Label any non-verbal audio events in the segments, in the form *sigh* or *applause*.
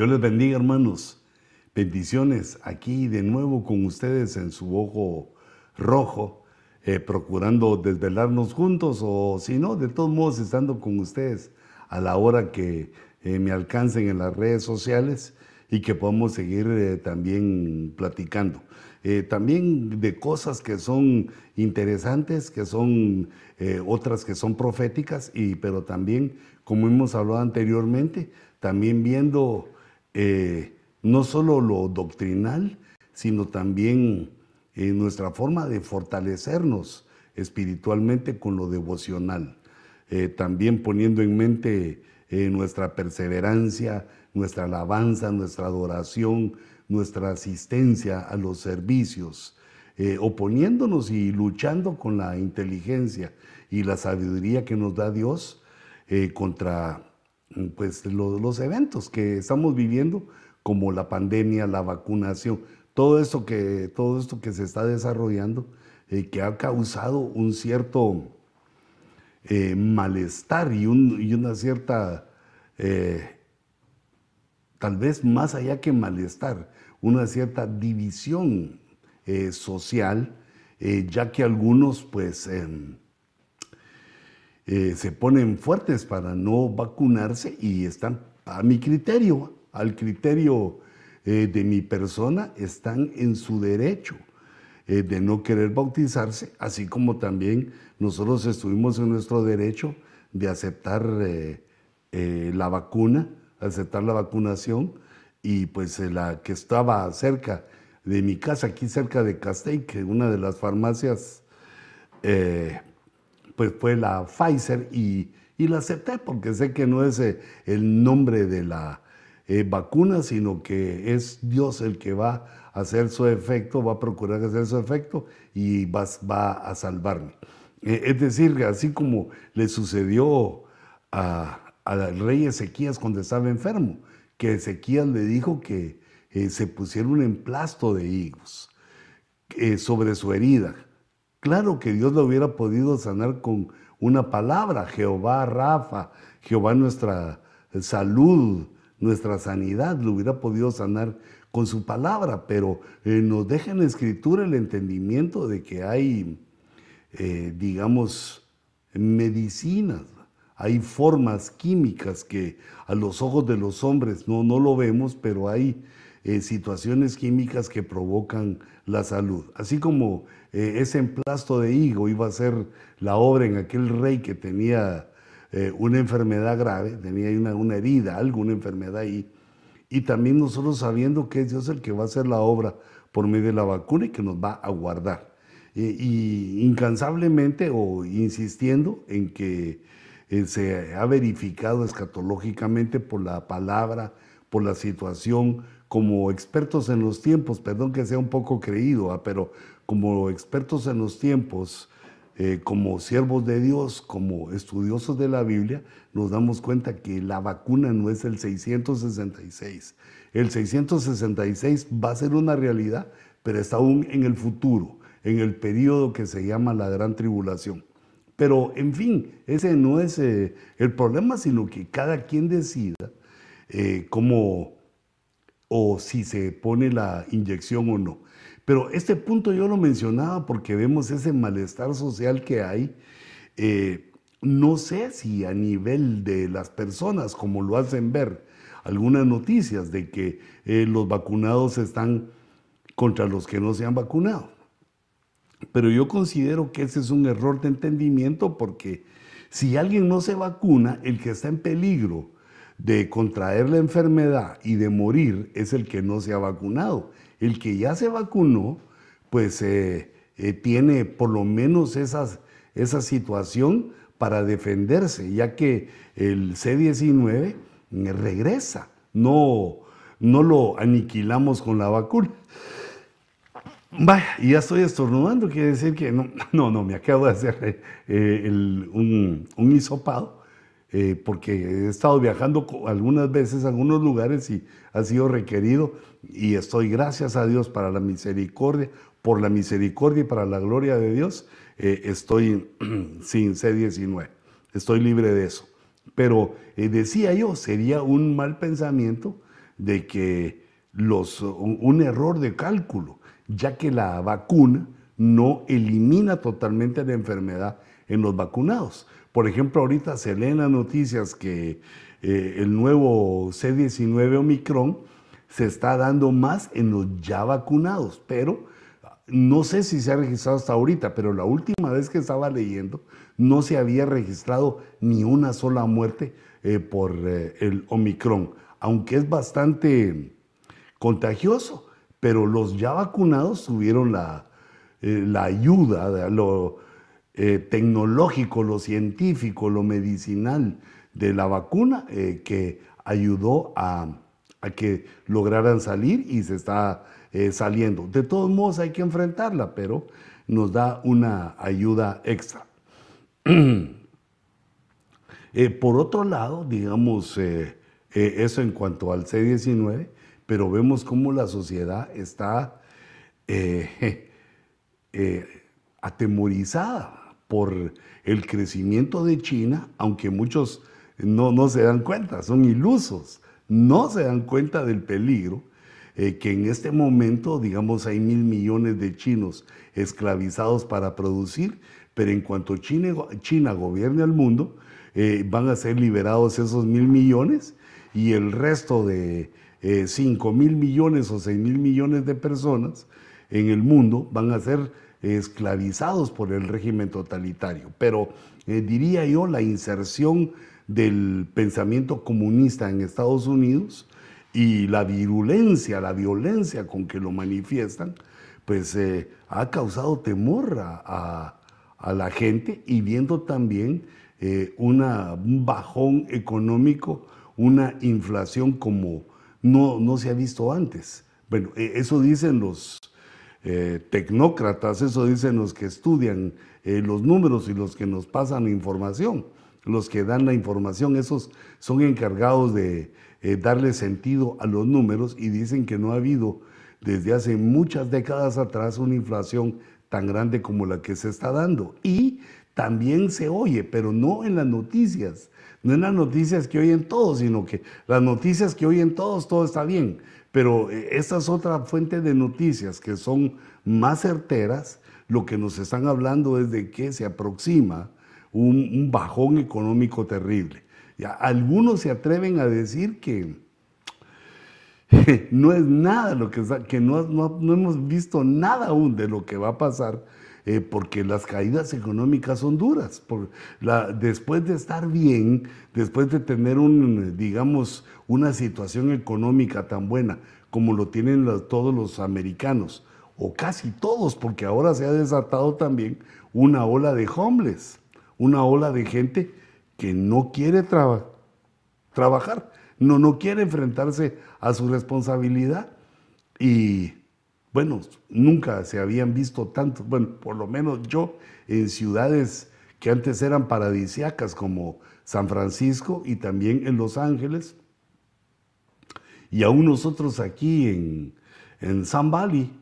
Dios les bendiga, hermanos. Bendiciones aquí de nuevo con ustedes en su ojo rojo, eh, procurando desvelarnos juntos o si no, de todos modos estando con ustedes a la hora que eh, me alcancen en las redes sociales y que podamos seguir eh, también platicando. también de cosas que son interesantes, que son otras que son proféticas, y, pero también, como hemos hablado anteriormente, también viendo no solo lo doctrinal, sino también en nuestra forma de fortalecernos espiritualmente con lo devocional. Eh, también poniendo en mente eh, nuestra perseverancia, nuestra alabanza, nuestra adoración, nuestra asistencia a los servicios, eh, oponiéndonos y luchando con la inteligencia y la sabiduría que nos da Dios contra pues, los eventos que estamos viviendo, como la pandemia, la vacunación todo esto que, todo esto que se está desarrollando, eh, que ha causado un cierto eh, malestar y, una cierta, eh, tal vez más allá que malestar, una cierta división social, ya que algunos pues em, se ponen fuertes para no vacunarse y están a mi criterio, al criterio eh, de mi persona están en su derecho eh, de no querer bautizarse, así como también nosotros estuvimos en nuestro derecho de aceptar eh, la vacuna, aceptar la vacunación, y pues la que estaba cerca de mi casa, aquí cerca de Castell, que una de las farmacias, pues fue la Pfizer, y, y la acepté porque sé que no es el nombre de la eh, vacuna, sino que es Dios el que va a hacer su efecto, va a procurar hacer su efecto y va, va a salvarme. Eh, es decir, así como le sucedió al rey Ezequías cuando estaba enfermo, que Ezequías le dijo que eh, se pusiera un emplasto de higos sobre su herida. Claro que Dios lo hubiera podido sanar con una palabra, Jehová Rafa, Jehová nuestra salud, nuestra sanidad, lo hubiera podido sanar con su palabra, pero eh, nos deja en la escritura el entendimiento de que hay, eh, digamos, medicinas, hay formas químicas que a los ojos de los hombres no, no lo vemos, pero hay eh, situaciones químicas que provocan la salud. Así como ese emplasto de higo iba a ser la obra en aquel rey que tenía eh, una enfermedad grave, tenía una, herida, alguna enfermedad ahí. Y también nosotros sabiendo que es Dios el que va a hacer la obra por medio de la vacuna y que nos va a guardar. y incansablemente o insistiendo en que eh, se ha verificado escatológicamente por la palabra, por la situación, como expertos en los tiempos, perdón que sea un poco creído, pero como expertos en los tiempos, eh, como siervos de Dios, como estudiosos de la Biblia, nos damos cuenta que la vacuna no es el 666. El 666 va a ser una realidad, pero está aún en el futuro, en el periodo que se llama la gran tribulación. Pero, en fin, ese no es eh, el problema, sino que cada quien decida eh, cómo o si se pone la inyección o no. Pero este punto yo lo mencionaba porque vemos ese malestar social que hay. Eh, no sé si a nivel de las personas, como lo hacen ver algunas noticias de que eh, los vacunados están contra los que no se han vacunado. Pero yo considero que ese es un error de entendimiento porque si alguien no se vacuna, el que está en peligro de contraer la enfermedad y de morir es el que no se ha vacunado. El que ya se vacunó, pues eh, eh, tiene por lo menos esa situación para defenderse, ya que el C-19 regresa, no, no lo aniquilamos con la vacuna. Vaya, y ya estoy estornudando, quiere decir que no, *laughs* no, no, me acabo de hacer eh, un, un hisopado porque he estado viajando algunas veces a algunos lugares y ha sido requerido y estoy gracias a Dios para la misericordia, por la misericordia y para la gloria de Dios, eh, estoy *clears throat* sin C19, estoy libre de eso. Pero eh, decía yo, sería un mal pensamiento de que los, un error de cálculo, ya que la vacuna no elimina totalmente la enfermedad en los vacunados. Por ejemplo, ahorita se leen las noticias que eh, el nuevo C19 Omicron se está dando más en los ya vacunados, pero no sé si se ha registrado hasta ahorita, pero la última vez que estaba leyendo no se había registrado ni una sola muerte eh, por eh, el Omicron, aunque es bastante contagioso, pero los ya vacunados tuvieron la, la ayuda, de lo tecnológico, lo científico, lo medicinal, de la vacuna eh, que ayudó a, que lograran salir y se está eh, saliendo. De todos modos hay que enfrentarla, pero nos da una ayuda extra. *clears throat* Eh, por otro lado, digamos, eso en cuanto al C-19, pero vemos cómo la sociedad está *laughs* atemorizada por el crecimiento de China, aunque muchos no, no se dan cuenta, son ilusos, no se dan cuenta del peligro eh, que en este momento, digamos, hay mil millones de chinos esclavizados para producir, pero en cuanto China, China gobierne el mundo, eh, van a ser liberados esos mil millones y el resto de eh, cinco mil millones o seis mil millones de personas en el mundo van a ser esclavizados por el régimen totalitario. Pero diría yo, la inserción del pensamiento comunista en Estados Unidos y la virulencia, la violencia con que lo manifiestan, pues eh, ha causado temor a, la gente y viendo también eh, un bajón económico, una inflación como no, no se ha visto antes. Bueno, e, eso dicen los eh, tecnócratas, eso dicen los que estudian los números y los que nos pasan información los que dan la información, esos son encargados de eh, darle sentido a los números y dicen que no ha habido desde hace muchas décadas atrás una inflación tan grande como la que se está dando. Y también se oye, pero no en las noticias, no en las noticias que oyen todos, sino que las noticias que oyen todos, todo está bien. Pero eh, esta es otra fuente de noticias que son más certeras. Lo que nos están hablando es de que se aproxima un, bajón económico terrible. Ya, algunos se atreven a decir que *laughs* no es nada lo que, que no, hemos visto nada aún de lo que va a pasar, eh, porque las caídas económicas son duras. Después de estar bien, después de tener un, digamos, una situación económica tan buena como lo tienen todos los americanos, o casi todos, porque ahora se ha desatado también una ola de homeless una ola de gente que no quiere trabajar, no, no quiere enfrentarse a su responsabilidad. Y bueno, nunca se habían visto tantos, bueno, por lo menos yo en ciudades que antes eran paradisiacas como San Francisco y también en Los Ángeles. Y aún nosotros aquí en, en San Valley,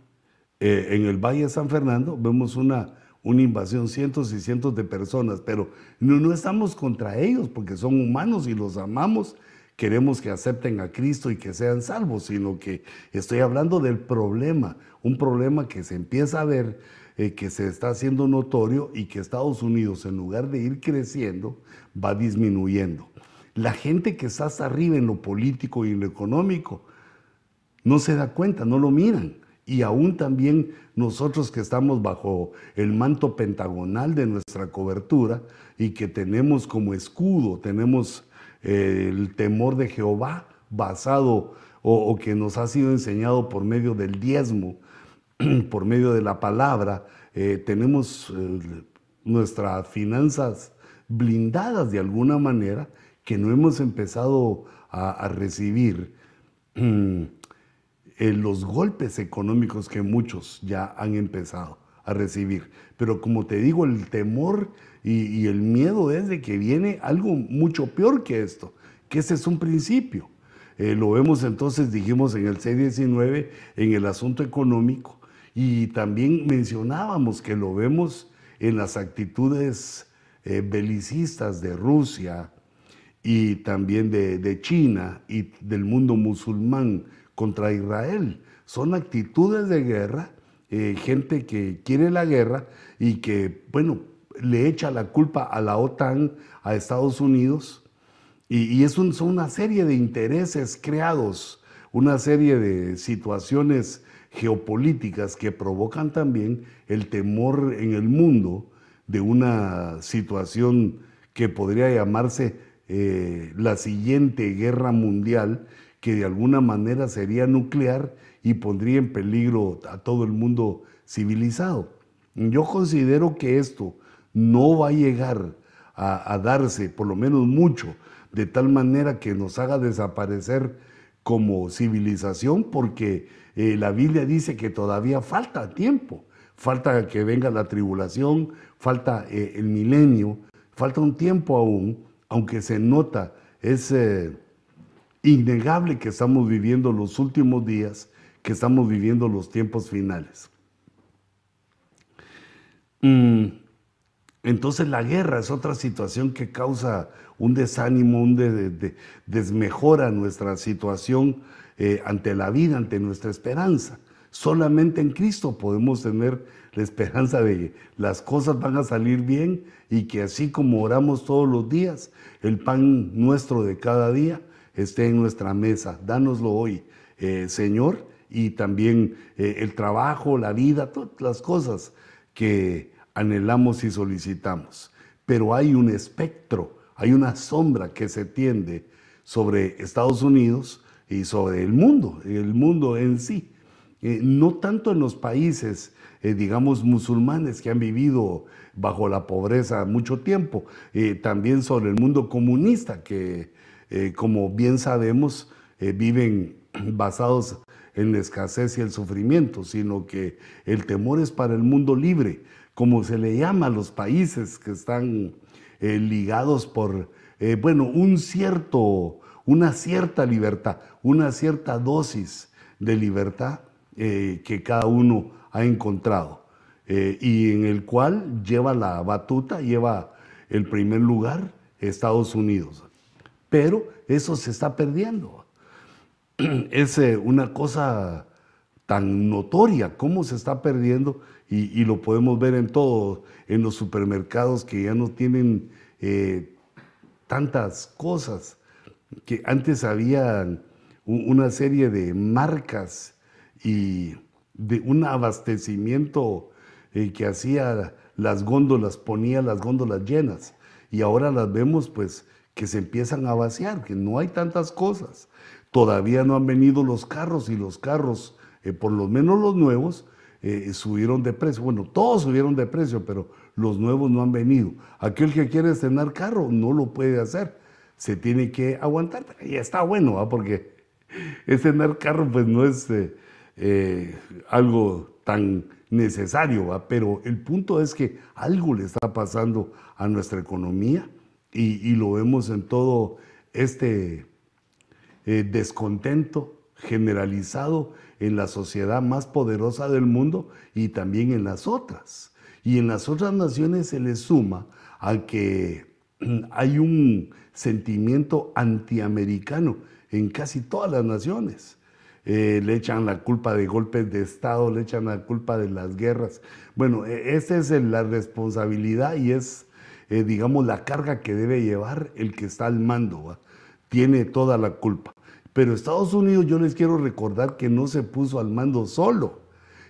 eh, en el Valle de San Fernando, vemos una una invasión, cientos y cientos de personas, pero no, no estamos contra ellos porque son humanos y los amamos, queremos que acepten a Cristo y que sean salvos, sino que estoy hablando del problema, un problema que se empieza a ver, eh, que se está haciendo notorio y que Estados Unidos, en lugar de ir creciendo, va disminuyendo. La gente que está hasta arriba en lo político y en lo económico no se da cuenta, no lo miran y aún también nosotros que estamos bajo el manto pentagonal de nuestra cobertura y que tenemos como escudo, tenemos eh, el temor de Jehová basado o, que nos ha sido enseñado por medio del diezmo, *clears throat* por medio de la palabra, eh, tenemos eh, nuestras finanzas blindadas de alguna manera que no hemos empezado a, a recibir *clears throat* eh, los golpes económicos que muchos ya han empezado a recibir. Pero como te digo, el temor y, el miedo es de que viene algo mucho peor que esto, que ese es un principio. Eh, lo vemos entonces, dijimos en el C19, en el asunto económico, y también mencionábamos que lo vemos en las actitudes eh, belicistas de Rusia y también de, China y del mundo musulmán contra Israel. Son actitudes de guerra, eh, gente que quiere la guerra y que, bueno, le echa la culpa a la OTAN, a Estados Unidos, y, es son una serie de intereses creados, una serie de situaciones geopolíticas que provocan también el temor en el mundo de una situación que podría llamarse eh, la siguiente guerra mundial, que de alguna manera sería nuclear y pondría en peligro a todo el mundo civilizado. Yo considero que esto no va a llegar a, darse, por lo menos mucho, de tal manera que nos haga desaparecer como civilización, porque eh, la Biblia dice que todavía falta tiempo, falta que venga la tribulación, falta eh, el milenio, falta un tiempo aún, aunque se nota, es eh, innegable que estamos viviendo los últimos días, que estamos viviendo los tiempos finales. Mm, entonces la guerra es otra situación que causa un desánimo, un desmejora nuestra situación eh, ante la vida, ante nuestra esperanza. Solamente en Cristo podemos tener la esperanza de que las cosas van a salir bien y que así como oramos todos los días, el pan nuestro de cada día esté en nuestra mesa. Dánoslo hoy, eh, Señor, y también eh, el trabajo, la vida, todas las cosas que anhelamos y solicitamos. Pero hay un espectro, hay una sombra que se tiende sobre Estados Unidos y sobre el mundo, el mundo en sí. Eh, no tanto en los países, digamos, musulmanes que han vivido bajo la pobreza mucho tiempo, también sobre el mundo comunista que, como bien sabemos, viven basados en la escasez y el sufrimiento, sino que el temor es para el mundo libre, como se le llama a los países que están ligados por, bueno, un cierto, una cierta libertad, una cierta dosis de libertad eh, que cada uno ha encontrado eh, y en el cual lleva la batuta, lleva el primer lugar Estados Unidos. Pero eso se está perdiendo. *clears throat* Es eh, una cosa tan notoria cómo se está perdiendo y, lo podemos ver en todo, en los supermercados que ya no tienen tantas cosas, que antes había una serie de marcas y de un abastecimiento eh, que hacía las góndolas, ponía las góndolas llenas. Y ahora las vemos pues que se empiezan a vaciar, que no hay tantas cosas. Todavía no han venido los carros y los carros, eh, por lo menos los nuevos, eh, subieron de precio. Bueno, todos subieron de precio, pero los nuevos no han venido. Aquel que quiere estrenar carro no lo puede hacer. Se tiene que aguantar. Y está bueno, porque *laughs* estrenar carro pues no es... Eh, algo tan necesario, pero el punto es que algo le está pasando a nuestra economía y, lo vemos en todo este eh, descontento generalizado en la sociedad más poderosa del mundo y también en las otras. Y en las otras naciones se le suma a que *clears throat* hay un sentimiento antiamericano en casi todas las naciones. Eh, le echan la culpa de golpes de Estado, le echan la culpa de las guerras. Bueno, e, esa es la responsabilidad y es, eh, digamos, la carga que debe llevar el que está al mando. Tiene toda la culpa. Pero Estados Unidos, yo les quiero recordar que no se puso al mando solo,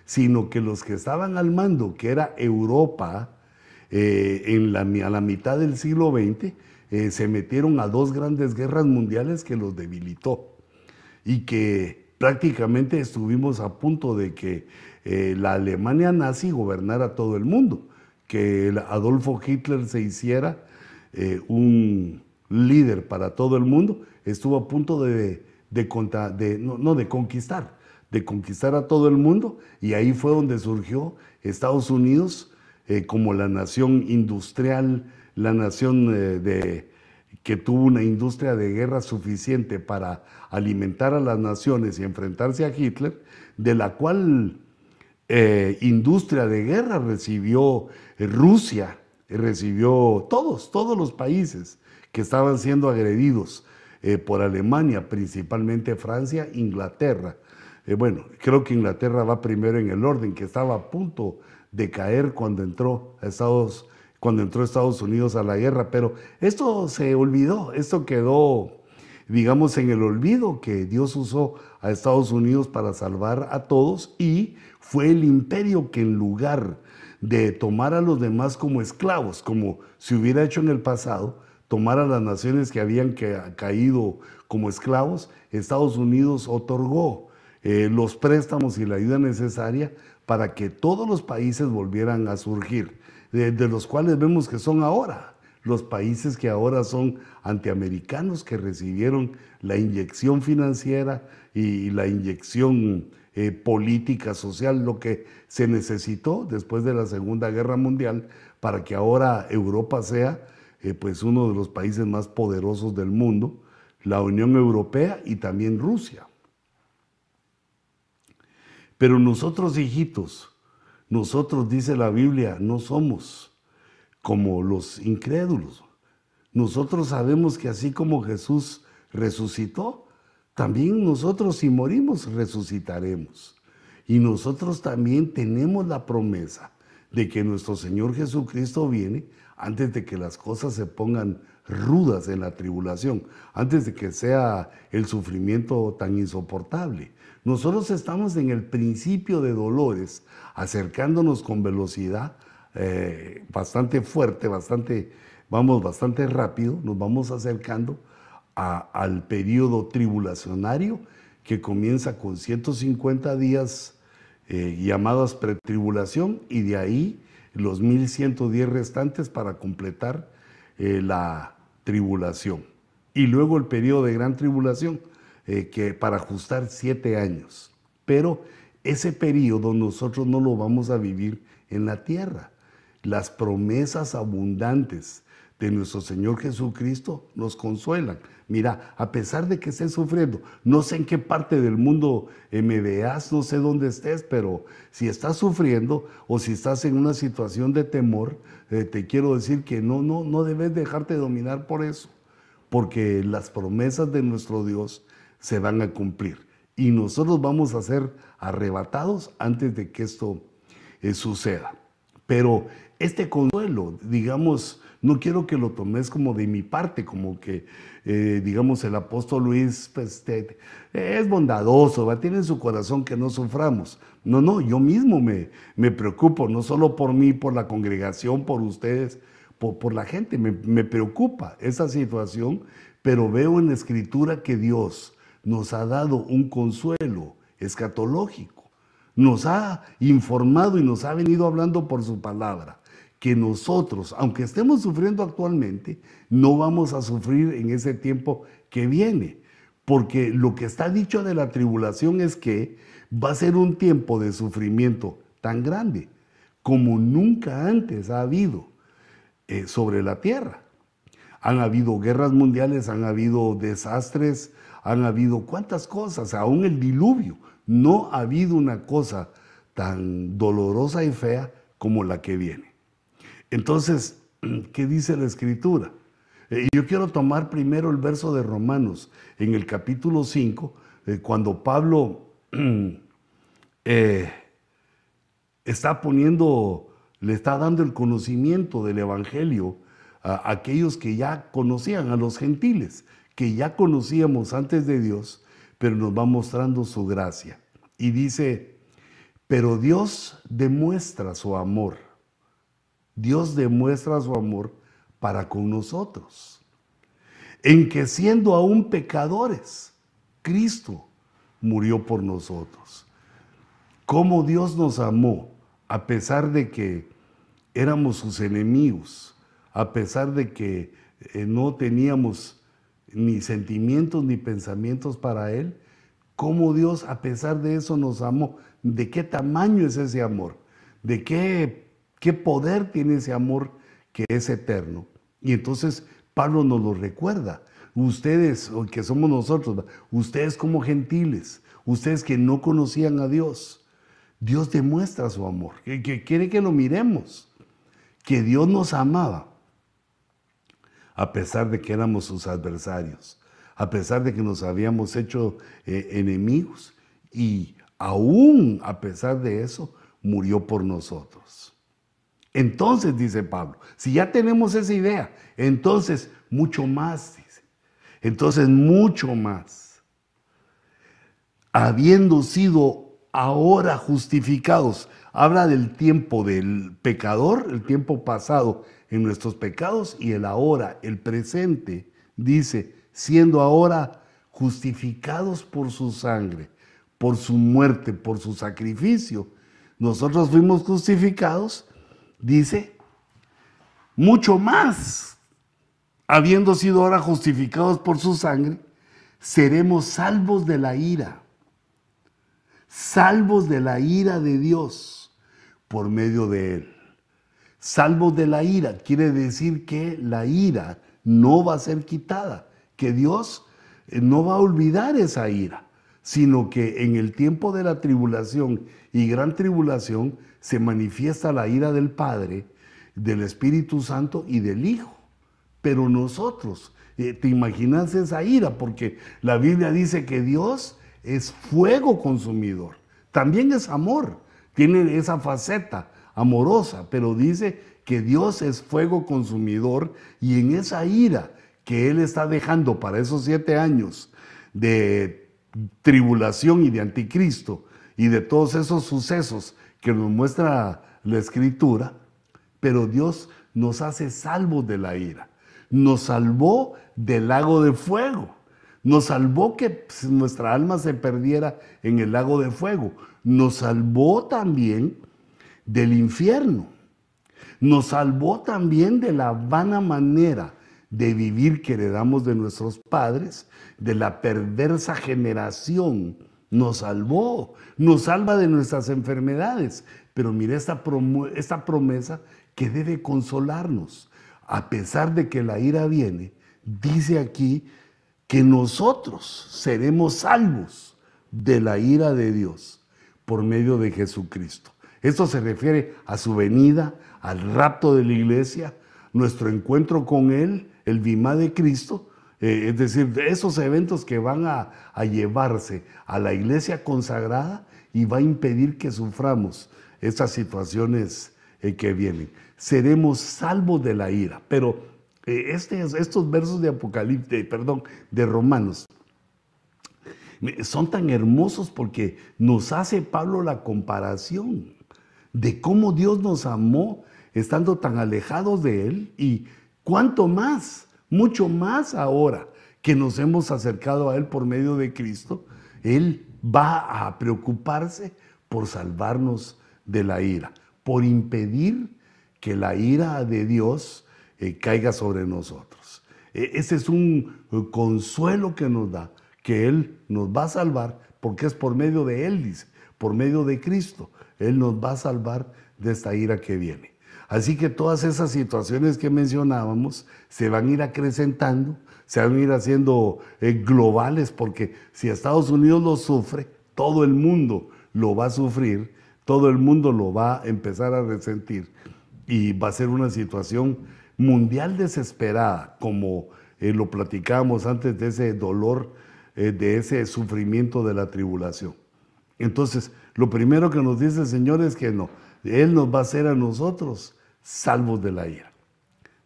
sino que los que estaban al mando, que era Europa, eh, en la, a la mitad del siglo XX, se metieron a dos grandes guerras mundiales que los debilitó y que prácticamente estuvimos a punto de que eh, la Alemania nazi gobernara todo el mundo, que Adolfo Hitler se hiciera eh, un líder para todo el mundo, estuvo a punto de, no, de conquistar, de conquistar a todo el mundo, y ahí fue donde surgió Estados Unidos eh, como la nación industrial, la nación de que tuvo una industria de guerra suficiente para alimentar a las naciones y enfrentarse a Hitler, de la cual eh, industria de guerra recibió eh, Rusia, recibió todos, todos los países que estaban siendo agredidos eh, por Alemania, principalmente Francia, Inglaterra. Eh, bueno, creo que Inglaterra va primero en el orden, que estaba a punto de caer cuando entró Estados cuando entró Estados Unidos a la guerra, pero esto se olvidó, esto quedó, digamos, en el olvido que Dios usó a Estados Unidos para salvar a todos y fue el imperio que en lugar de tomar a los demás como esclavos, como se hubiera hecho en el pasado, tomar a las naciones que habían caído como esclavos, Estados Unidos otorgó eh, los préstamos y la ayuda necesaria para que todos los países volvieran a surgir, de, los cuales vemos que son ahora los países que ahora son antiamericanos, que recibieron la inyección financiera y la inyección eh, política, social, lo que se necesitó después de la Segunda Guerra Mundial para que ahora Europa sea eh, pues uno de los países más poderosos del mundo, la Unión Europea y también Rusia. Pero nosotros, hijitos, nosotros, dice la Biblia, no somos como los incrédulos. Nosotros sabemos que así como Jesús resucitó, también nosotros si morimos resucitaremos. Y nosotros también tenemos la promesa de que nuestro Señor Jesucristo viene antes de que las cosas se pongan rudas en la tribulación, antes de que sea el sufrimiento tan insoportable. Nosotros estamos en el principio de dolores, acercándonos con velocidad eh, bastante fuerte, bastante, vamos bastante rápido, nos vamos acercando al periodo tribulacionario que comienza con 150 días eh, llamadas pretribulación y de ahí los 1110 restantes para completar eh, la tribulación. Y luego el periodo de gran tribulación, eh, que para ajustar siete años. Pero ese periodo nosotros no lo vamos a vivir en la tierra. Las promesas abundantes de nuestro Señor Jesucristo nos consuelan. Mira, a pesar de que estés sufriendo, no sé en qué parte del mundo eh, me veas, no sé dónde estés, pero si estás sufriendo o si estás en una situación de temor, eh, te quiero decir que no, no, no debes dejarte dominar por eso, porque las promesas de nuestro Dios se van a cumplir y nosotros vamos a ser arrebatados antes de que esto eh, suceda. Pero este consuelo, digamos, no quiero que lo tomes como de mi parte, como que, eh, digamos, el apóstol Luis pues, es bondadoso, tiene en su corazón que no suframos. No, no, yo mismo me, me preocupo, no solo por mí, por la congregación, por ustedes, por, la gente, me, me preocupa esa situación, pero veo en la escritura que Dios nos ha dado un consuelo escatológico, nos ha informado y nos ha venido hablando por su palabra que nosotros, aunque estemos sufriendo actualmente, no vamos a sufrir en ese tiempo que viene. Porque lo que está dicho de la tribulación es que va a ser un tiempo de sufrimiento tan grande como nunca antes ha habido eh, sobre la tierra. Han habido guerras mundiales, han habido desastres, han habido cuántas cosas, aún el diluvio. No ha habido una cosa tan dolorosa y fea como la que viene. Entonces, *clears throat* ¿qué dice la escritura? Eh, yo quiero tomar primero el verso de Romanos en el capítulo 5, eh, cuando Pablo *clears throat* eh, está poniendo, le está dando el conocimiento del Evangelio a aquellos que ya conocían, a los gentiles, que ya conocíamos antes de Dios, pero nos va mostrando su gracia. Y dice, pero Dios demuestra su amor Dios demuestra su amor para con nosotros. En que siendo aún pecadores, Cristo murió por nosotros. Cómo Dios nos amó a pesar de que éramos sus enemigos, a pesar de que eh, no teníamos ni sentimientos ni pensamientos para Él, cómo Dios a pesar de eso nos amó, de qué tamaño es ese amor, de qué qué poder tiene ese amor que es eterno. Y entonces Pablo nos lo recuerda. Ustedes, que somos nosotros, ustedes como gentiles, ustedes que no conocían a Dios, Dios demuestra su amor, que, quiere que lo miremos, que Dios nos amaba. a pesar de que éramos sus adversarios, a pesar de que nos habíamos hecho eh, enemigos y aún a pesar de eso, murió por nosotros. Entonces, dice Pablo, si ya tenemos esa idea, entonces mucho más, dice. Entonces mucho más. Habiendo sido ahora justificados, habla del tiempo del pecador, el tiempo pasado en nuestros pecados y el ahora, el presente, dice, siendo ahora justificados por su sangre, por su muerte, por su sacrificio. Nosotros fuimos justificados dice, mucho más, habiendo sido ahora justificados por su sangre, seremos salvos de la ira, salvos de la ira de Dios por medio de Él. Salvos de la ira quiere decir que la ira no va a ser quitada, que Dios eh, no va a olvidar esa ira, sino que en el tiempo de la tribulación y gran tribulación se manifiesta la ira del Padre, del Espíritu Santo y del Hijo. Pero nosotros, eh, ¿te imaginas esa ira? Porque la Biblia dice que Dios es fuego consumidor. También es amor, tiene esa faceta amorosa, pero dice que Dios es fuego consumidor y en esa ira que Él está dejando para esos siete años de tribulación y de anticristo y de todos esos sucesos que nos muestra la escritura, pero Dios nos hace salvos de la ira. Nos salvó del lago de fuego. Nos salvó que nuestra alma se perdiera en el lago de fuego. Nos salvó también del infierno. Nos salvó también de la vana manera de vivir que heredamos de nuestros padres, de la perversa generación nos salvó, nos salva de nuestras enfermedades. Pero mire esta, promesa que debe consolarnos. A pesar de que la ira viene, dice aquí que nosotros seremos salvos de la ira de Dios por medio de Jesucristo. Esto se refiere a su venida, al rapto de la iglesia, nuestro encuentro con Él, el bimá de Cristo, eh, es decir, esos eventos que van a, llevarse a la iglesia consagrada y va a impedir que suframos estas situaciones eh, que vienen. Seremos salvos de la ira. Pero eh, este, estos versos de Apocalipsis, perdón, de Romanos, son tan hermosos porque nos hace Pablo la comparación de cómo Dios nos amó estando tan alejados de Él y cuánto más mucho más ahora que nos hemos acercado a Él por medio de Cristo, Él va a preocuparse por salvarnos de la ira, por impedir que la ira de Dios eh, caiga sobre nosotros. E, ese es un eh, consuelo que nos da, que Él nos va a salvar, porque es por medio de Él, dice, por medio de Cristo. Él nos va a salvar de esta ira que viene. Así que todas esas situaciones que mencionábamos se van a ir acrecentando, se van a ir haciendo eh, globales, porque si Estados Unidos lo sufre, todo el mundo lo va a sufrir, todo el mundo lo va a empezar a resentir y va a ser una situación mundial desesperada, como eh, lo platicábamos antes de ese dolor, eh, de ese sufrimiento de la tribulación. Entonces, lo primero que nos dice el Señor es que no, Él nos va a hacer a nosotros salvos de la ira,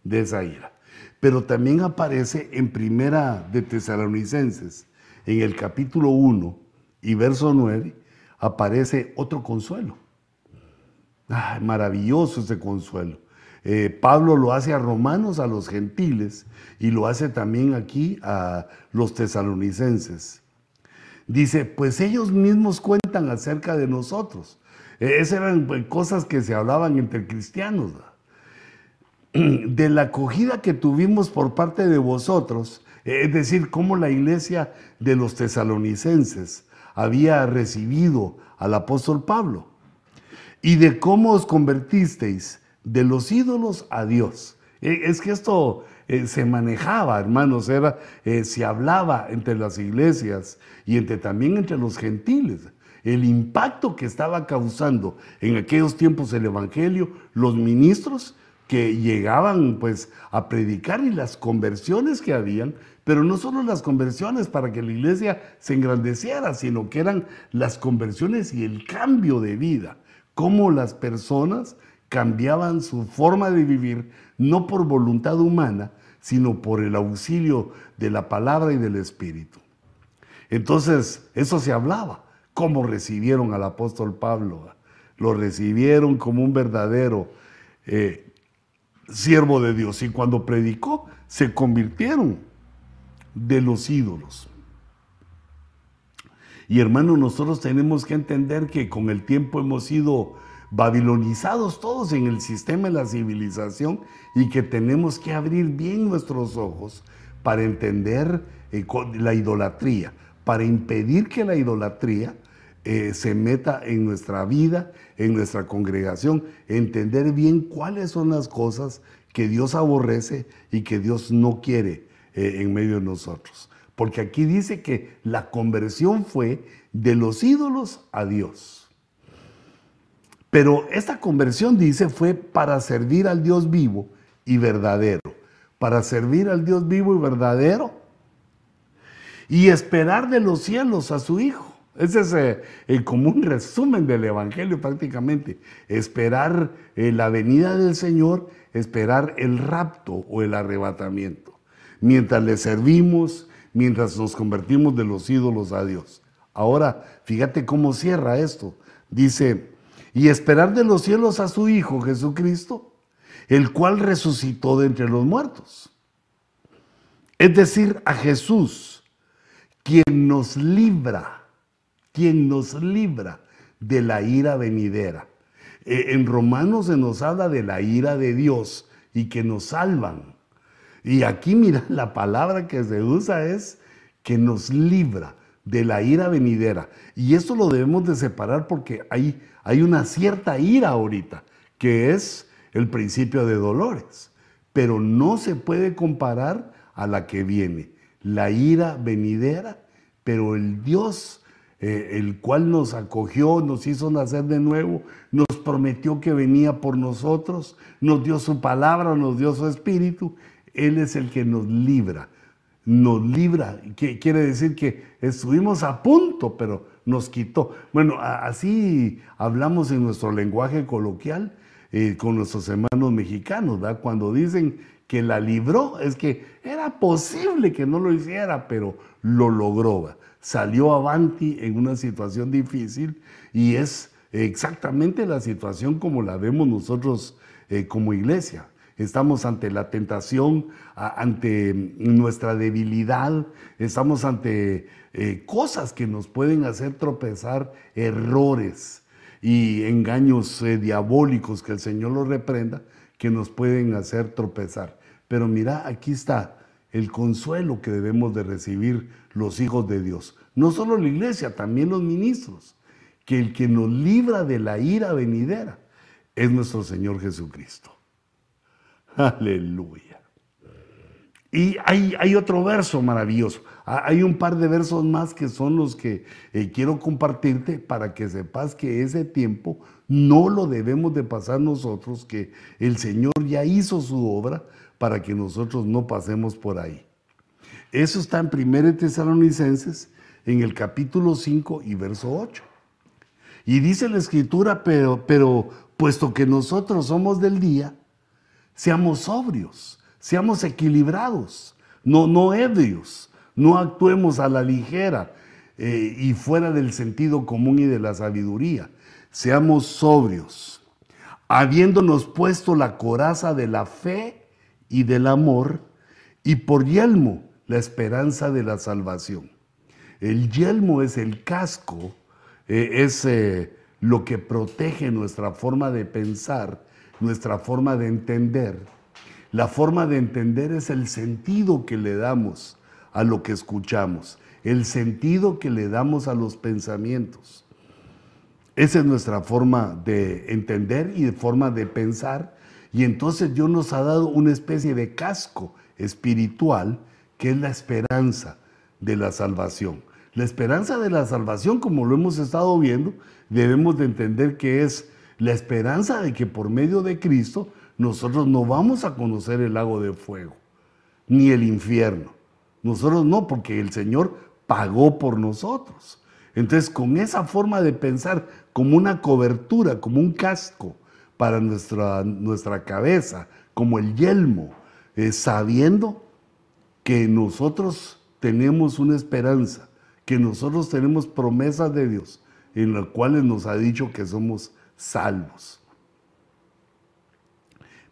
de esa ira. Pero también aparece en Primera de Tesalonicenses, en el capítulo 1 y verso 9, aparece otro consuelo. maravilloso ese consuelo. Eh, Pablo lo hace a romanos, a los gentiles, y lo hace también aquí a los tesalonicenses. Dice, pues ellos mismos cuentan acerca de nosotros eh, esas eran pues, cosas que se hablaban entre cristianos. *clears throat* De la acogida que tuvimos por parte de vosotros, eh, es decir, cómo la iglesia de los tesalonicenses había recibido al apóstol Pablo y de cómo os convertisteis de los ídolos a Dios. Eh, es que esto se manejaba, hermanos, era, se hablaba entre las iglesias y entre, también entre los gentiles el impacto que estaba causando en aquellos tiempos el Evangelio, los ministros que llegaban pues a predicar y las conversiones que habían, pero no solo las conversiones para que la iglesia se engrandeciera, sino que eran las conversiones y el cambio de vida, cómo las personas cambiaban su forma de vivir, no por voluntad humana, sino por el auxilio de la palabra y del Espíritu. Entonces, eso se hablaba, cómo recibieron al apóstol Pablo. Lo recibieron como un verdadero eh, siervo de Dios y cuando predicó se convirtieron de los ídolos. Y hermano, nosotros tenemos que entender que con el tiempo hemos sido babilonizados todos en el sistema de la civilización y que tenemos que abrir bien nuestros ojos para entender eh, la idolatría, para impedir que la idolatría eh, se meta en nuestra vida, en nuestra congregación, entender bien cuáles son las cosas que Dios aborrece y que Dios no quiere eh, en medio de nosotros. Porque aquí dice que la conversión fue de los ídolos a Dios. Pero esta conversión, dice, fue para servir al Dios vivo y verdadero. Para servir al Dios vivo y verdadero y esperar de los cielos a su Hijo. Ese es eh, el común resumen del Evangelio prácticamente. Esperar eh, la venida del Señor, esperar el rapto o el arrebatamiento. Mientras le servimos, mientras nos convertimos de los ídolos a Dios. Ahora, fíjate cómo cierra esto. Dice, y esperar de los cielos a su Hijo Jesucristo, el cual resucitó de entre los muertos. Es decir, a Jesús, quien nos libra quien nos libra de la ira venidera. Eh, en Romanos se nos habla de la ira de Dios y que nos salvan. Y aquí *laughs* mira, la palabra que se usa es que nos libra de la ira venidera. Y esto lo debemos de separar porque hay, hay una cierta ira ahorita, que es el principio de dolores, pero no se puede comparar a la que viene. La ira venidera, pero el Dios eh, el cual nos acogió, nos hizo nacer de nuevo, nos prometió que venía por nosotros, nos dio su palabra, nos dio su espíritu. Él es el que nos libra, nos libra, que quiere decir que estuvimos a punto, pero nos quitó. Bueno, así hablamos en nuestro lenguaje coloquial eh, con nuestros hermanos mexicanos. Cuando dicen que la libró, es que era posible que no lo hiciera, pero lo logró salió avanti en una situación difícil y es exactamente la situación como la vemos nosotros eh, como iglesia. Estamos ante la tentación, ante nuestra debilidad, estamos ante eh, cosas que nos pueden hacer tropezar, errores y engaños eh, diabólicos que el Señor los reprenda, que nos pueden hacer tropezar. Pero mira, aquí está el consuelo que debemos de recibir los hijos de Dios. No solo la iglesia, también los ministros. Que el que nos libra de la ira venidera es nuestro Señor Jesucristo. Aleluya. Y hay, hay, otro verso maravilloso. Hay un par de versos más que son los que eh, quiero compartirte para que sepas que ese tiempo no lo debemos de pasar nosotros, que el Señor ya hizo su obra para que nosotros no pasemos por ahí. Eso está en 1 Tesalonicenses, en el capítulo 5 y verso 8. Y dice la escritura, pero, pero puesto que nosotros somos del día, seamos sobrios, seamos equilibrados, no, no ebrios, no actuemos a la ligera eh, y fuera del sentido común y de la sabiduría. Seamos sobrios, habiéndonos puesto la coraza de la fe y del amor, y por yelmo la esperanza de la salvación. El yelmo es el casco, eh, es eh, lo que protege nuestra forma de pensar, nuestra forma de entender. La forma de entender es el sentido que le damos a lo que escuchamos, el sentido que le damos a los pensamientos. Esa es nuestra forma de entender y de forma de pensar y entonces Dios nos ha dado una especie de casco espiritual que es la esperanza de la salvación. La esperanza de la salvación, como lo hemos estado viendo, debemos de entender que es la esperanza de que por medio de Cristo nosotros no vamos a conocer el lago de fuego, ni el infierno. Nosotros no, porque el Señor pagó por nosotros. Entonces, con esa forma de pensar como una cobertura, como un casco para nuestra, nuestra cabeza, como el yelmo, sabiendo que nosotros tenemos una esperanza, que nosotros tenemos promesas de Dios, en las cuales nos ha dicho que somos salvos.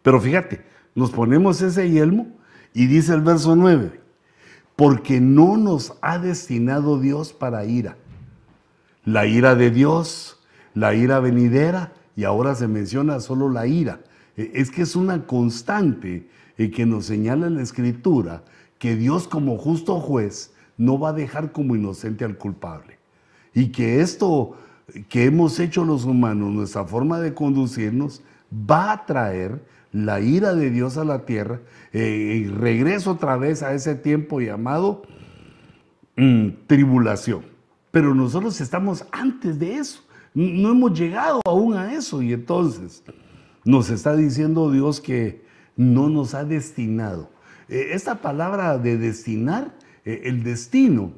Pero fíjate, nos ponemos ese yelmo y dice el verso 9, porque no nos ha destinado Dios para ira. La ira de Dios, la ira venidera, y ahora se menciona solo la ira. E, es que es una constante eh, que nos señala en la Escritura que Dios como justo juez no va a dejar como inocente al culpable. Y que esto que hemos hecho los humanos, nuestra forma de conducirnos, va a traer la ira de Dios a la tierra eh, y regreso otra vez a ese tiempo llamado mm, tribulación. Pero nosotros estamos antes de eso, no hemos llegado aún a eso y entonces nos está diciendo Dios que no nos ha destinado. Eh, esta palabra de destinar, eh, el destino,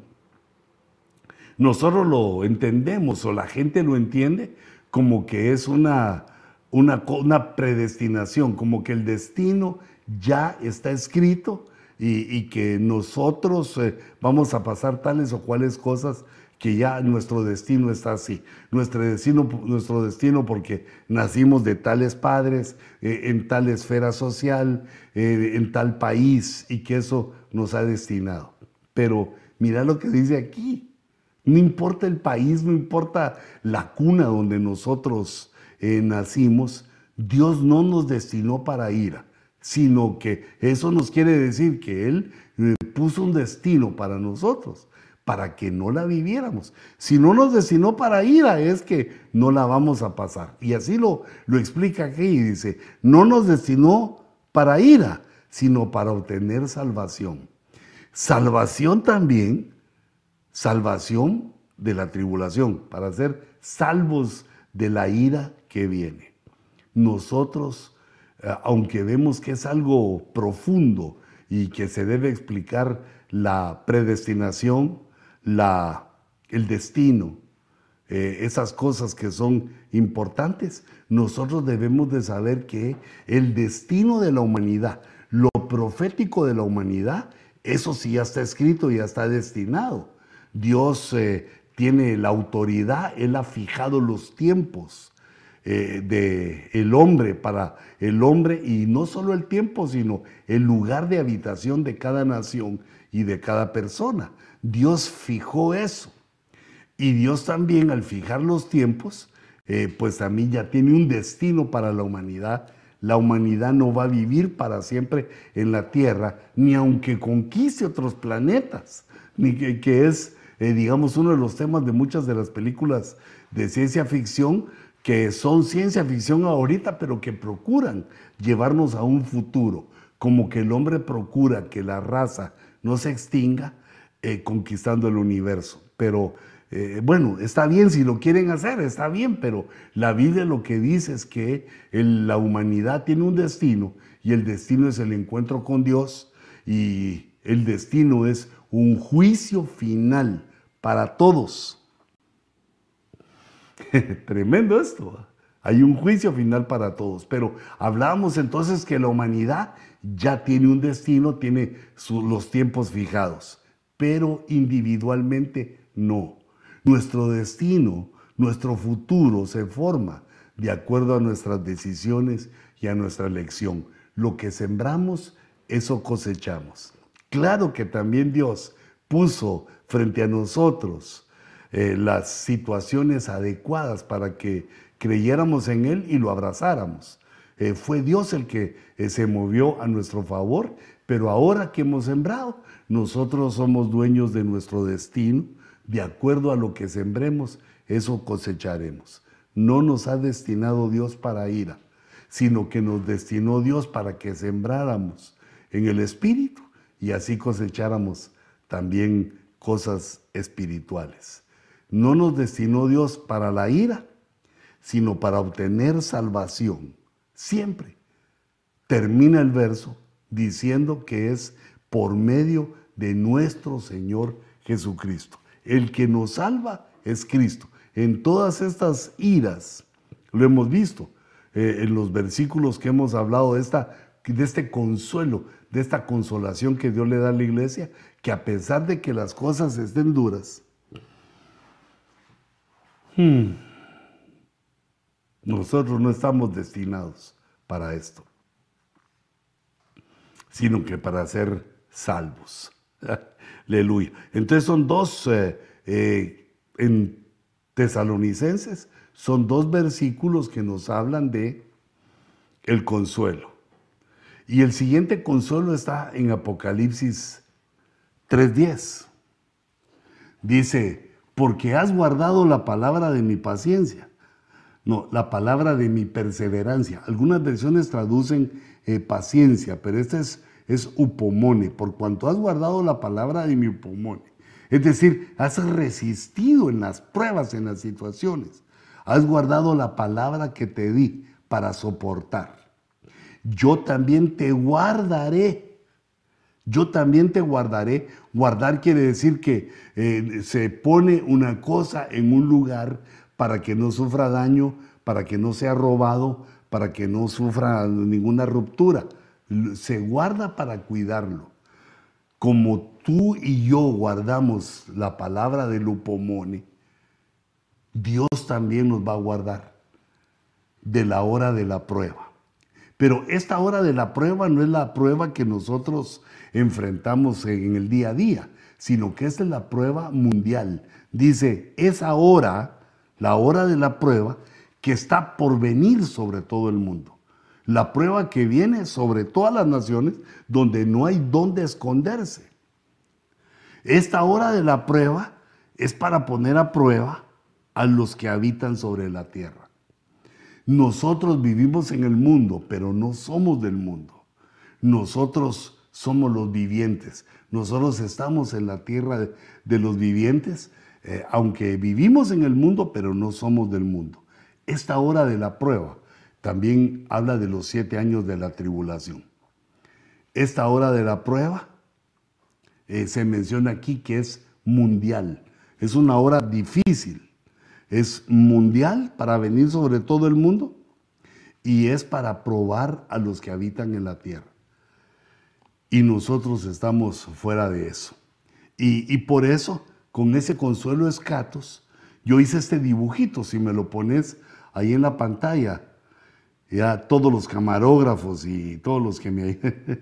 nosotros lo entendemos o la gente lo entiende como que es una una, predestinación, como que el destino ya está escrito y, que nosotros eh, vamos a pasar tales o cuales cosas que ya nuestro destino está así. Nuestro destino, nuestro destino porque nacimos de tales padres, eh, en tal esfera social, eh, en tal país y que eso nos ha destinado. Pero mira lo que dice aquí. No importa el país, no importa la cuna donde nosotros eh, nacimos, Dios no nos destinó para ira, sino que eso nos quiere decir que Él eh, puso un destino para nosotros, para que no la viviéramos. Si no nos destinó para ira, es que no la vamos a pasar. Y así lo, lo explica aquí y dice, no nos destinó para ira, sino para obtener salvación. Salvación también, salvación de la tribulación, para ser salvos de la ira que viene. Nosotros, eh, aunque vemos que es algo profundo y que se debe explicar la predestinación, la, el destino, eh, esas cosas que son importantes, nosotros debemos de saber que el destino de la humanidad, lo profético de la humanidad, eso sí ya está escrito, ya está destinado. Dios eh, tiene la autoridad, Él ha fijado los tiempos eh, de el hombre para el hombre y no solo el tiempo, sino el lugar de habitación de cada nación y de cada persona. Dios fijó eso. Y Dios también al fijar los tiempos, eh, pues también ya tiene un destino para la humanidad. La humanidad no va a vivir para siempre en la Tierra, ni aunque conquiste otros planetas, ni que, es, eh, digamos, uno de los temas de muchas de las películas de ciencia ficción, que son ciencia ficción ahorita, pero que procuran llevarnos a un futuro, como que el hombre procura que la raza no se extinga eh, conquistando el universo. Pero eh, bueno, está bien si lo quieren hacer, está bien, pero la Biblia lo que dice es que la humanidad tiene un destino y el destino es el encuentro con Dios y el destino es un juicio final para todos *laughs* Tremendo esto. Hay un juicio final para todos. Pero hablábamos entonces que la humanidad ya tiene un destino, tiene los tiempos fijados, pero individualmente no. Nuestro destino, nuestro futuro se forma de acuerdo a nuestras decisiones y a nuestra elección. Lo que sembramos, eso cosechamos. Claro que también Dios puso frente a nosotros eh, las situaciones adecuadas para que creyéramos en Él y lo abrazáramos. Eh, fue Dios el que eh, se movió a nuestro favor, pero ahora que hemos sembrado, nosotros somos dueños de nuestro destino, de acuerdo a lo que sembremos, eso cosecharemos. No nos ha destinado Dios para ira, sino que nos destinó Dios para que sembráramos en el Espíritu y así cosecháramos también cosas espirituales. No nos destinó Dios para la ira, sino para obtener salvación. Siempre. termina el verso diciendo que es por medio de nuestro Señor Jesucristo. El que nos salva es Cristo. En todas estas iras, lo hemos visto eh, en los versículos que hemos hablado de, esta, de este consuelo, de esta consolación que Dios le da a la iglesia, que a pesar de que las cosas estén duras, hmm, nosotros no estamos destinados para esto, sino que para ser salvos. *laughs* Aleluya. Entonces son dos, eh, eh, en Tesalonicenses, son dos versículos que nos hablan de el consuelo. Y el siguiente consuelo está en Apocalipsis 3.10. Dice, porque has guardado la palabra de mi paciencia. No, la palabra de mi perseverancia. Algunas versiones traducen eh, paciencia, pero esta es, es upomone, por cuanto has guardado la palabra de mi upomone. Es decir, has resistido en las pruebas, en las situaciones. Has guardado la palabra que te di para soportar. Yo también te guardaré. Yo también te guardaré. Guardar quiere decir que eh, se pone una cosa en un lugar para que no sufra daño, para que no sea robado, para que no sufra ninguna ruptura. Se guarda para cuidarlo. Como tú y yo guardamos la palabra de Lupomone, Dios también nos va a guardar de la hora de la prueba. Pero esta hora de la prueba no es la prueba que nosotros enfrentamos en el día a día, sino que esta es la prueba mundial. Dice, esa hora la hora de la prueba que está por venir sobre todo el mundo. La prueba que viene sobre todas las naciones donde no hay dónde esconderse. Esta hora de la prueba es para poner a prueba a los que habitan sobre la tierra. Nosotros vivimos en el mundo, pero no somos del mundo. Nosotros somos los vivientes. Nosotros estamos en la tierra de, los vivientes eh, aunque vivimos en el mundo, pero no somos del mundo. Esta hora de la prueba también habla de los siete años de la tribulación. Esta hora de la prueba eh, se menciona aquí que es mundial. Es una hora difícil. Es mundial para venir sobre todo el mundo y es para probar a los que habitan en la tierra. Y nosotros estamos fuera de eso. Y, y por eso con ese consuelo escatos, yo hice este dibujito, si me lo pones ahí en la pantalla, ya todos los camarógrafos y todos los que me...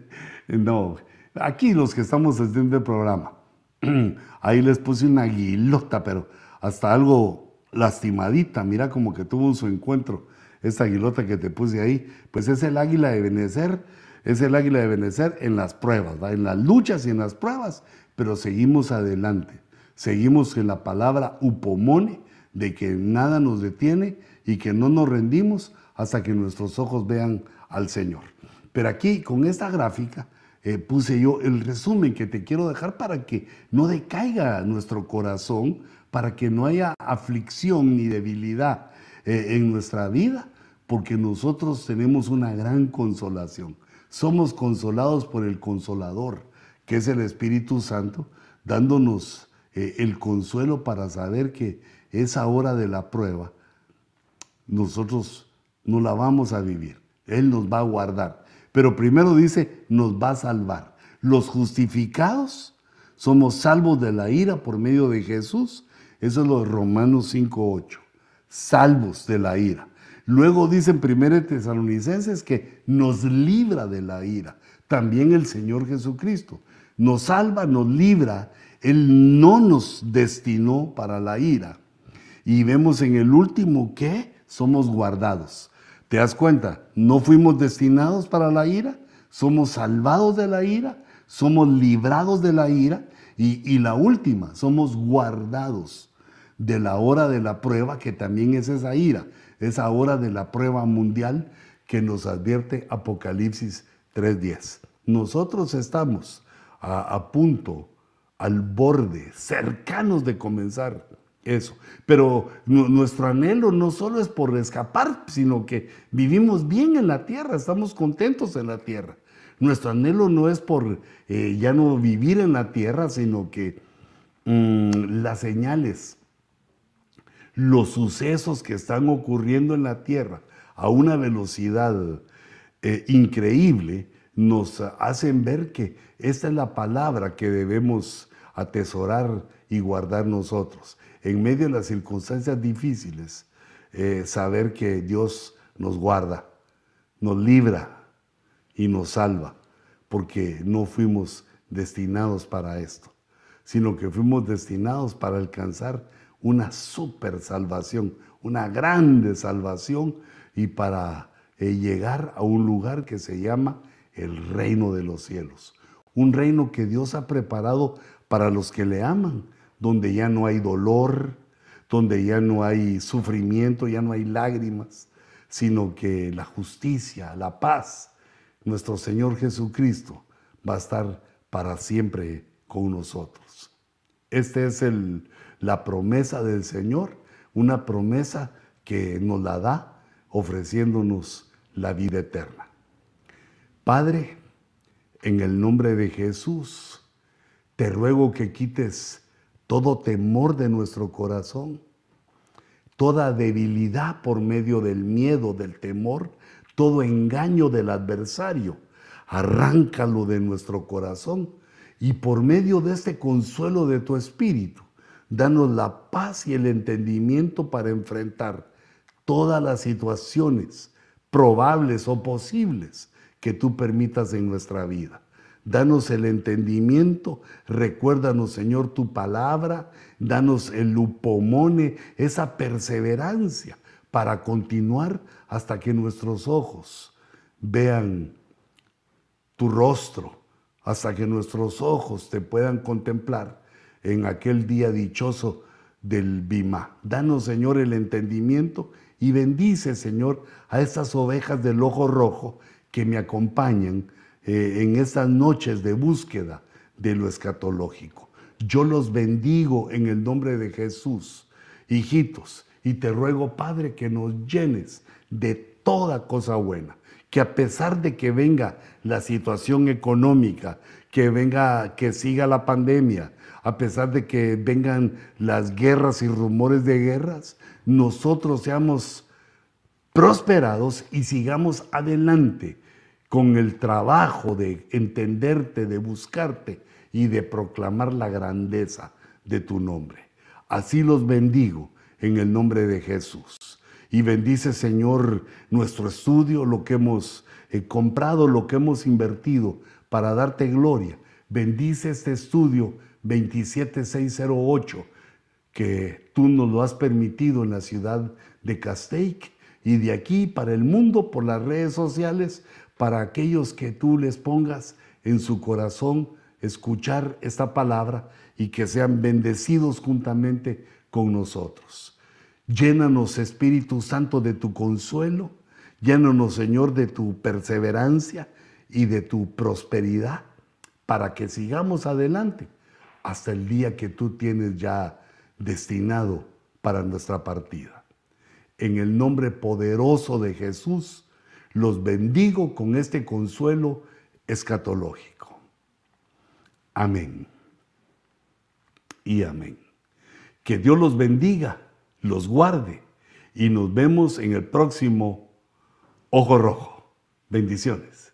*laughs* no, aquí los que estamos haciendo el programa, *clears throat* ahí les puse una aguilota, pero hasta algo lastimadita, mira como que tuvo su encuentro, esa aguilota que te puse ahí, pues es el águila de Benecer, es el águila de Benecer en las pruebas, en las luchas y en las pruebas, pero seguimos adelante. Seguimos en la palabra upomone, de que nada nos detiene y que no nos rendimos hasta que nuestros ojos vean al Señor. Pero aquí, con esta gráfica, eh, puse yo el resumen que te quiero dejar para que no decaiga nuestro corazón, para que no haya aflicción ni debilidad eh, en nuestra vida, porque nosotros tenemos una gran consolación. Somos consolados por el consolador, que es el Espíritu Santo, dándonos eh, el consuelo para saber que esa hora de la prueba nosotros no la vamos a vivir. Él nos va a guardar. Pero primero dice, nos va a salvar. Los justificados somos salvos de la ira por medio de Jesús. Eso es lo de Romanos 5.8. Salvos de la ira. Luego dice en 1 Tesalonicenses que nos libra de la ira. También el Señor Jesucristo. Nos salva, nos libra él no nos destinó para la ira. Y vemos en el último que somos guardados. ¿Te das cuenta? No fuimos destinados para la ira, somos salvados de la ira, somos librados de la ira y la última, somos guardados de la hora de la prueba, que también es esa ira, esa hora de la prueba mundial que nos advierte Apocalipsis 3.10. Nosotros estamos a, punto al borde, cercanos de comenzar Eso. Pero nuestro anhelo no solo es por escapar, sino que vivimos bien en la tierra, estamos contentos en la tierra. Nuestro anhelo no es por eh, ya no vivir en la tierra, sino que mm, las señales, los sucesos que están ocurriendo en la tierra a una velocidad eh, increíble, nos hacen ver que esta es la palabra que debemos atesorar y guardar nosotros. En medio de las circunstancias difíciles, eh, saber que Dios nos guarda, nos libra y nos salva, porque no fuimos destinados para esto, sino que fuimos destinados para alcanzar una super salvación, una grande salvación y para eh, llegar a un lugar que se llama el reino de los cielos. Un reino que Dios ha preparado para los que le aman, donde ya no hay dolor, donde ya no hay sufrimiento, ya no hay lágrimas, sino que la justicia, la paz, nuestro Señor Jesucristo va a estar para siempre con nosotros. Esta es el, la promesa del Señor, una promesa que nos la da ofreciéndonos la vida eterna. Padre, en el nombre de Jesús, te ruego que quites todo temor de nuestro corazón, toda debilidad por medio del miedo, del temor, todo engaño del adversario. Arráncalo de nuestro corazón y por medio de este consuelo de tu espíritu, danos la paz y el entendimiento para enfrentar todas las situaciones probables o posibles que tú permitas en nuestra vida. Danos el entendimiento, recuérdanos Señor tu palabra, danos el lupomone, esa perseverancia para continuar hasta que nuestros ojos vean tu rostro, hasta que nuestros ojos te puedan contemplar en aquel día dichoso del Bima. Danos Señor el entendimiento y bendice Señor a estas ovejas del ojo rojo que me acompañan eh, en estas noches de búsqueda de lo escatológico. Yo los bendigo en el nombre de Jesús, hijitos, y te ruego, Padre, que nos llenes de toda cosa buena, que a pesar de que venga la situación económica, que venga, que siga la pandemia, a pesar de que vengan las guerras y rumores de guerras, nosotros seamos prosperados y sigamos adelante con el trabajo de entenderte, de buscarte y de proclamar la grandeza de tu nombre. Así los bendigo en el nombre de Jesús. Y bendice, Señor, nuestro estudio, lo que hemos eh, comprado, lo que hemos invertido para darte gloria. Bendice este estudio 27608 que tú nos lo has permitido en la ciudad de Castaic y de aquí para el mundo por las redes sociales para aquellos que tú les pongas en su corazón escuchar esta palabra y que sean bendecidos juntamente con nosotros. Llénanos, Espíritu Santo, de tu consuelo, llénanos, Señor, de tu perseverancia y de tu prosperidad, para que sigamos adelante hasta el día que tú tienes ya destinado para nuestra partida. En el nombre poderoso de Jesús, los bendigo con este consuelo escatológico. Amén. Y amén. Que Dios los bendiga, los guarde y nos vemos en el próximo Ojo Rojo. Bendiciones.